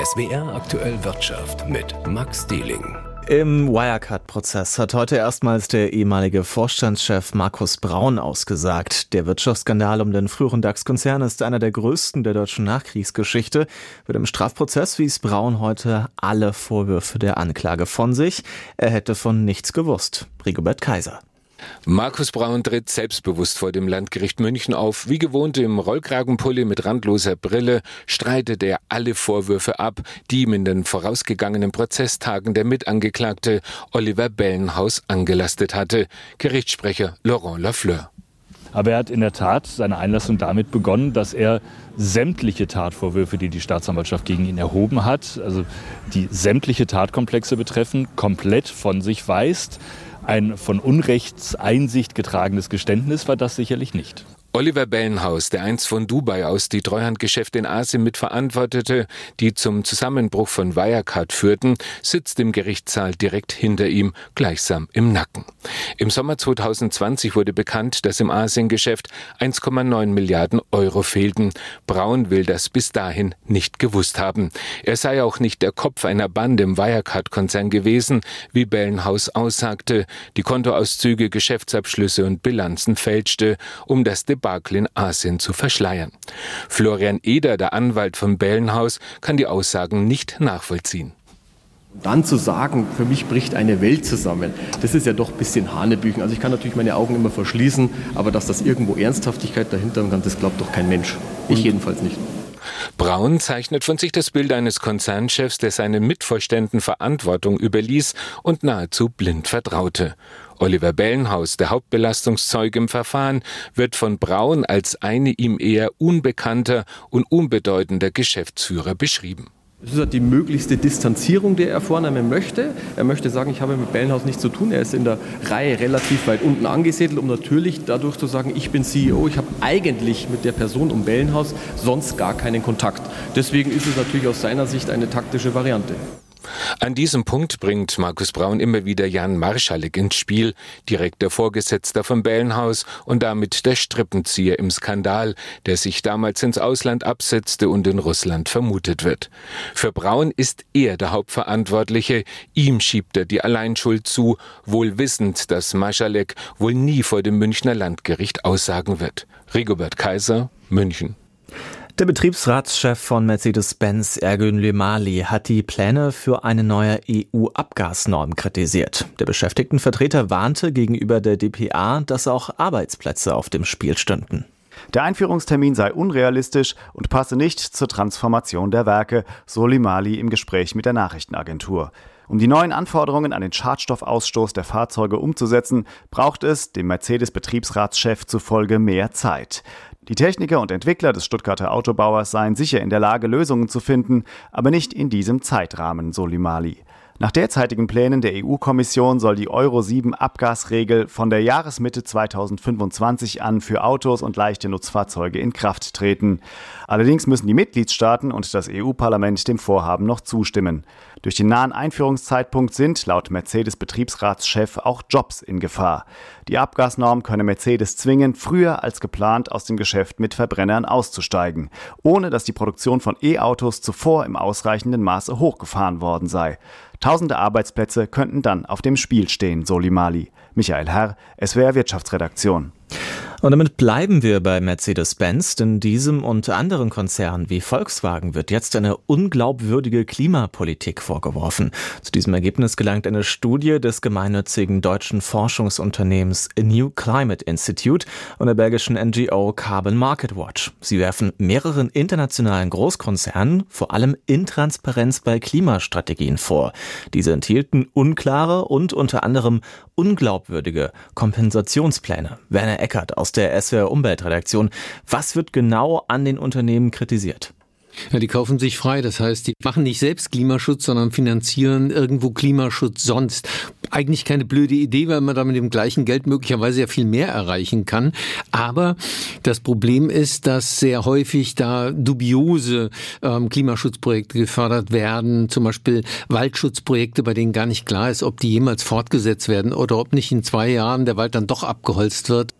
SWR aktuell Wirtschaft mit Max Dieling. Im Wirecard-Prozess hat heute erstmals der ehemalige Vorstandschef Markus Braun ausgesagt. Der Wirtschaftsskandal um den früheren DAX-Konzern ist einer der größten der deutschen Nachkriegsgeschichte. Mit dem Strafprozess wies Braun heute alle Vorwürfe der Anklage von sich. Er hätte von nichts gewusst. Rigobert Kaiser. Markus Braun tritt selbstbewusst vor dem Landgericht München auf. Wie gewohnt im Rollkragenpulli mit randloser Brille streitet er alle Vorwürfe ab, die ihm in den vorausgegangenen Prozesstagen der Mitangeklagte Oliver Bellenhaus angelastet hatte. Gerichtssprecher Laurent Lafleur. Aber er hat in der Tat seine Einlassung damit begonnen, dass er sämtliche Tatvorwürfe, die die Staatsanwaltschaft gegen ihn erhoben hat, also die sämtliche Tatkomplexe betreffen, komplett von sich weist. Ein von Unrechtseinsicht getragenes Geständnis war das sicherlich nicht. Oliver Bellenhaus, der einst von Dubai aus die Treuhandgeschäfte in Asien mitverantwortete, die zum Zusammenbruch von Wirecard führten, sitzt im Gerichtssaal direkt hinter ihm, gleichsam im Nacken. Im Sommer 2020 wurde bekannt, dass im Asiengeschäft 1,9 Milliarden Euro fehlten. Braun will das bis dahin nicht gewusst haben. Er sei auch nicht der Kopf einer Bande im Wirecard-Konzern gewesen, wie Bellenhaus aussagte, die Kontoauszüge, Geschäftsabschlüsse und Bilanzen fälschte, um das Debakel in Asien zu verschleiern. Florian Eder, der Anwalt von Bellenhaus, kann die Aussagen nicht nachvollziehen. Dann zu sagen, für mich bricht eine Welt zusammen, das ist ja doch ein bisschen Hanebüchen. Also ich kann natürlich meine Augen immer verschließen, aber dass das irgendwo Ernsthaftigkeit dahinter kann, das glaubt doch kein Mensch. Ich jedenfalls nicht. Braun zeichnet von sich das Bild eines Konzernchefs, der seinen Mitvorständen Verantwortung überließ und nahezu blind vertraute. Oliver Bellenhaus, der Hauptbelastungszeuge im Verfahren, wird von Braun als eine ihm eher unbekannter und unbedeutender Geschäftsführer beschrieben. Es ist halt die möglichste Distanzierung, die er vornehmen möchte. Er möchte sagen, ich habe mit Bellenhaus nichts zu tun. Er ist in der Reihe relativ weit unten angesiedelt, um natürlich dadurch zu sagen, ich bin CEO. Ich habe eigentlich mit der Person um Bellenhaus sonst gar keinen Kontakt. Deswegen ist es natürlich aus seiner Sicht eine taktische Variante. An diesem Punkt bringt Markus Braun immer wieder Jan Marschalek ins Spiel, direkter Vorgesetzter von Bellenhaus und damit der Strippenzieher im Skandal, der sich damals ins Ausland absetzte und in Russland vermutet wird. Für Braun ist er der Hauptverantwortliche, ihm schiebt er die Alleinschuld zu, wohl wissend, dass Marschalek wohl nie vor dem Münchner Landgericht aussagen wird. Rigobert Kaiser, München. Der Betriebsratschef von Mercedes-Benz, Ergün Lümali, hat die Pläne für eine neue EU-Abgasnorm kritisiert. Der Beschäftigtenvertreter warnte gegenüber der DPA, dass auch Arbeitsplätze auf dem Spiel stünden. Der Einführungstermin sei unrealistisch und passe nicht zur Transformation der Werke, so Limali im Gespräch mit der Nachrichtenagentur. Um die neuen Anforderungen an den Schadstoffausstoß der Fahrzeuge umzusetzen, braucht es dem Mercedes-Betriebsratschef zufolge mehr Zeit. Die Techniker und Entwickler des Stuttgarter Autobauers seien sicher in der Lage, Lösungen zu finden, aber nicht in diesem Zeitrahmen, so Limali. Nach derzeitigen Plänen der EU-Kommission soll die Euro 7 Abgasregel von der Jahresmitte 2025 an für Autos und leichte Nutzfahrzeuge in Kraft treten. Allerdings müssen die Mitgliedstaaten und das EU-Parlament dem Vorhaben noch zustimmen. Durch den nahen Einführungszeitpunkt sind laut Mercedes Betriebsratschef auch Jobs in Gefahr. Die Abgasnorm könne Mercedes zwingen, früher als geplant aus dem Geschäft mit Verbrennern auszusteigen, ohne dass die Produktion von E-Autos zuvor im ausreichenden Maße hochgefahren worden sei. Tausende Arbeitsplätze könnten dann auf dem Spiel stehen, so Limali. Michael Herr, SWR Wirtschaftsredaktion. Und damit bleiben wir bei Mercedes-Benz, denn diesem und anderen Konzernen wie Volkswagen wird jetzt eine unglaubwürdige Klimapolitik vorgeworfen. Zu diesem Ergebnis gelangt eine Studie des gemeinnützigen deutschen Forschungsunternehmens New Climate Institute und der belgischen NGO Carbon Market Watch. Sie werfen mehreren internationalen Großkonzernen vor allem Intransparenz bei Klimastrategien vor. Diese enthielten unklare und unter anderem unglaubwürdige Kompensationspläne. Werner Eckert aus der SWR Umweltredaktion. Was wird genau an den Unternehmen kritisiert? Ja, die kaufen sich frei. Das heißt, die machen nicht selbst Klimaschutz, sondern finanzieren irgendwo Klimaschutz sonst. Eigentlich keine blöde Idee, weil man da mit dem gleichen Geld möglicherweise ja viel mehr erreichen kann. Aber das Problem ist, dass sehr häufig da dubiose ähm, Klimaschutzprojekte gefördert werden. Zum Beispiel Waldschutzprojekte, bei denen gar nicht klar ist, ob die jemals fortgesetzt werden oder ob nicht in zwei Jahren der Wald dann doch abgeholzt wird.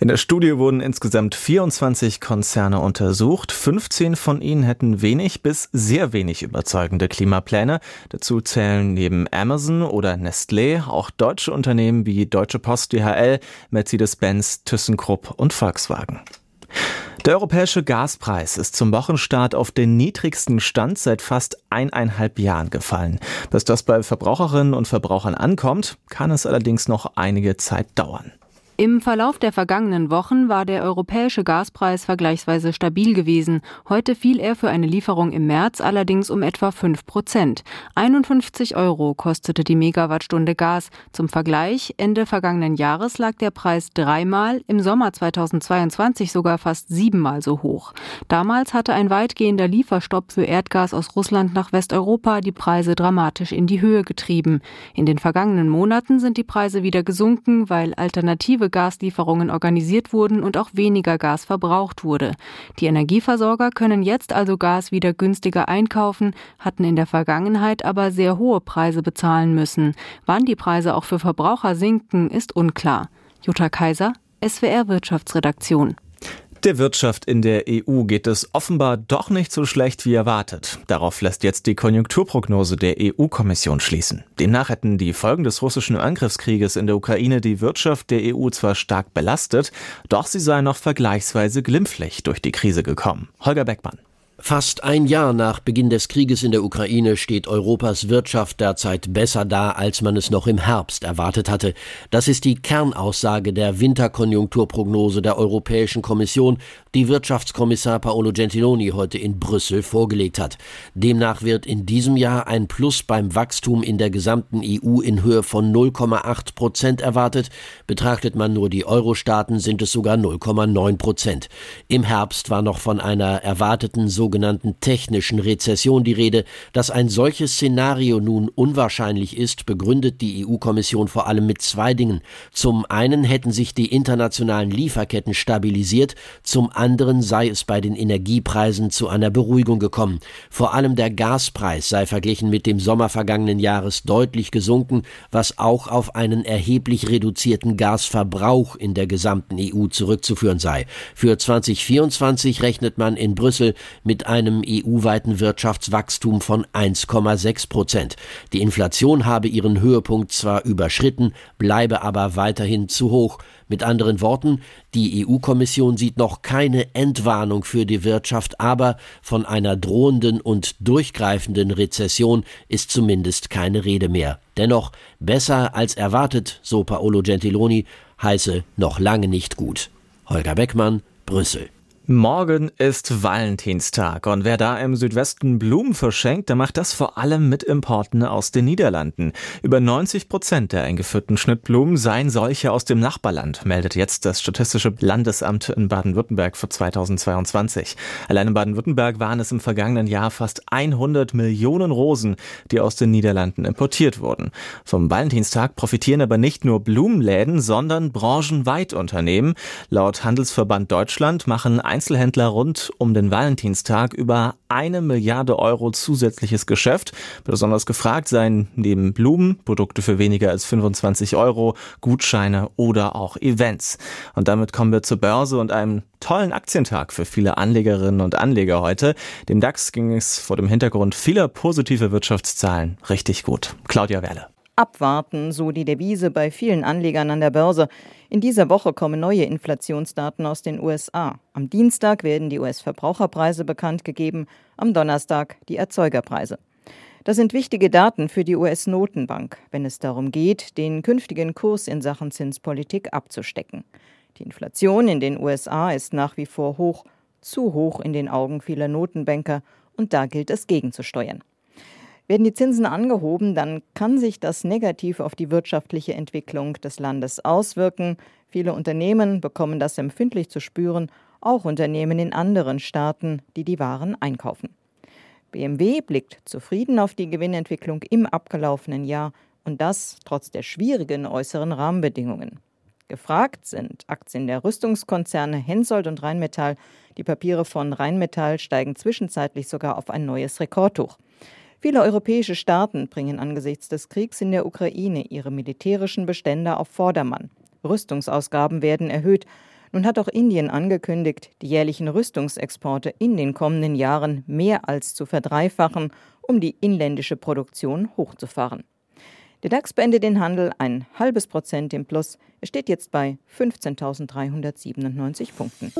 In der Studie wurden insgesamt 24 Konzerne untersucht. 15 von ihnen hätten wenig bis sehr wenig überzeugende Klimapläne. Dazu zählen neben Amazon oder Nestlé auch deutsche Unternehmen wie Deutsche Post DHL, Mercedes-Benz, ThyssenKrupp und Volkswagen. Der europäische Gaspreis ist zum Wochenstart auf den niedrigsten Stand seit fast eineinhalb Jahren gefallen. Bis das bei Verbraucherinnen und Verbrauchern ankommt, kann es allerdings noch einige Zeit dauern. Im Verlauf der vergangenen Wochen war der europäische Gaspreis vergleichsweise stabil gewesen. Heute fiel er für eine Lieferung im März allerdings um etwa 5 Prozent. 51 Euro kostete die Megawattstunde Gas. Zum Vergleich, Ende vergangenen Jahres lag der Preis dreimal, im Sommer 2022 sogar fast siebenmal so hoch. Damals hatte ein weitgehender Lieferstopp für Erdgas aus Russland nach Westeuropa die Preise dramatisch in die Höhe getrieben. In den vergangenen Monaten sind die Preise wieder gesunken, weil alternative Gaslieferungen organisiert wurden und auch weniger Gas verbraucht wurde. Die Energieversorger können jetzt also Gas wieder günstiger einkaufen, hatten in der Vergangenheit aber sehr hohe Preise bezahlen müssen. Wann die Preise auch für Verbraucher sinken, ist unklar. Jutta Kaiser, SWR Wirtschaftsredaktion. Der Wirtschaft in der EU geht es offenbar doch nicht so schlecht wie erwartet. Darauf lässt jetzt die Konjunkturprognose der EU-Kommission schließen. Demnach hätten die Folgen des russischen Angriffskrieges in der Ukraine die Wirtschaft der EU zwar stark belastet, doch sie sei noch vergleichsweise glimpflich durch die Krise gekommen. Holger Beckmann. Fast ein Jahr nach Beginn des Krieges in der Ukraine steht Europas Wirtschaft derzeit besser da, als man es noch im Herbst erwartet hatte. Das ist die Kernaussage der Winterkonjunkturprognose der Europäischen Kommission, die Wirtschaftskommissar Paolo Gentiloni heute in Brüssel vorgelegt hat. Demnach wird in diesem Jahr ein Plus beim Wachstum in der gesamten EU in Höhe von 0,8 Prozent erwartet. Betrachtet man nur die Euro-Staaten, sind es sogar 0,9 Prozent. Im Herbst war noch von einer erwarteten sogenannten sogenannten technischen Rezession die Rede. Dass ein solches Szenario nun unwahrscheinlich ist, begründet die EU-Kommission vor allem mit zwei Dingen. Zum einen hätten sich die internationalen Lieferketten stabilisiert, zum anderen sei es bei den Energiepreisen zu einer Beruhigung gekommen. Vor allem der Gaspreis sei verglichen mit dem Sommer vergangenen Jahres deutlich gesunken, was auch auf einen erheblich reduzierten Gasverbrauch in der gesamten EU zurückzuführen sei. Für 2024 rechnet man in Brüssel mit einem EU-weiten Wirtschaftswachstum von 1,6 Prozent. Die Inflation habe ihren Höhepunkt zwar überschritten, bleibe aber weiterhin zu hoch. Mit anderen Worten, die EU-Kommission sieht noch keine Entwarnung für die Wirtschaft, aber von einer drohenden und durchgreifenden Rezession ist zumindest keine Rede mehr. Dennoch besser als erwartet, so Paolo Gentiloni, heiße noch lange nicht gut. Holger Beckmann, Brüssel. Morgen ist Valentinstag und wer da im Südwesten Blumen verschenkt, der macht das vor allem mit Importen aus den Niederlanden. Über 90 Prozent der eingeführten Schnittblumen seien solche aus dem Nachbarland, meldet jetzt das Statistische Landesamt in Baden-Württemberg für 2022. Allein in Baden-Württemberg waren es im vergangenen Jahr fast 100 Millionen Rosen, die aus den Niederlanden importiert wurden. Vom Valentinstag profitieren aber nicht nur Blumenläden, sondern branchenweit Unternehmen. Laut Handelsverband Deutschland machen Einzelhändler rund um den Valentinstag über eine Milliarde Euro zusätzliches Geschäft. Besonders gefragt seien neben Blumen, Produkte für weniger als 25 Euro, Gutscheine oder auch Events. Und damit kommen wir zur Börse und einem tollen Aktientag für viele Anlegerinnen und Anleger heute. Dem DAX ging es vor dem Hintergrund vieler positiver Wirtschaftszahlen richtig gut. Claudia Werle. Abwarten, so die Devise bei vielen Anlegern an der Börse. In dieser Woche kommen neue Inflationsdaten aus den USA. Am Dienstag werden die US-Verbraucherpreise bekannt gegeben, am Donnerstag die Erzeugerpreise. Das sind wichtige Daten für die US-Notenbank, wenn es darum geht, den künftigen Kurs in Sachen Zinspolitik abzustecken. Die Inflation in den USA ist nach wie vor hoch, zu hoch in den Augen vieler Notenbanker, und da gilt es gegenzusteuern. Werden die Zinsen angehoben, dann kann sich das negativ auf die wirtschaftliche Entwicklung des Landes auswirken. Viele Unternehmen bekommen das empfindlich zu spüren, auch Unternehmen in anderen Staaten, die die Waren einkaufen. BMW blickt zufrieden auf die Gewinnentwicklung im abgelaufenen Jahr und das trotz der schwierigen äußeren Rahmenbedingungen. Gefragt sind Aktien der Rüstungskonzerne Hensoldt und Rheinmetall. Die Papiere von Rheinmetall steigen zwischenzeitlich sogar auf ein neues Rekordhoch. Viele europäische Staaten bringen angesichts des Kriegs in der Ukraine ihre militärischen Bestände auf Vordermann. Rüstungsausgaben werden erhöht. Nun hat auch Indien angekündigt, die jährlichen Rüstungsexporte in den kommenden Jahren mehr als zu verdreifachen, um die inländische Produktion hochzufahren. Der DAX beendet den Handel ein halbes Prozent im Plus. Er steht jetzt bei 15.397 Punkten.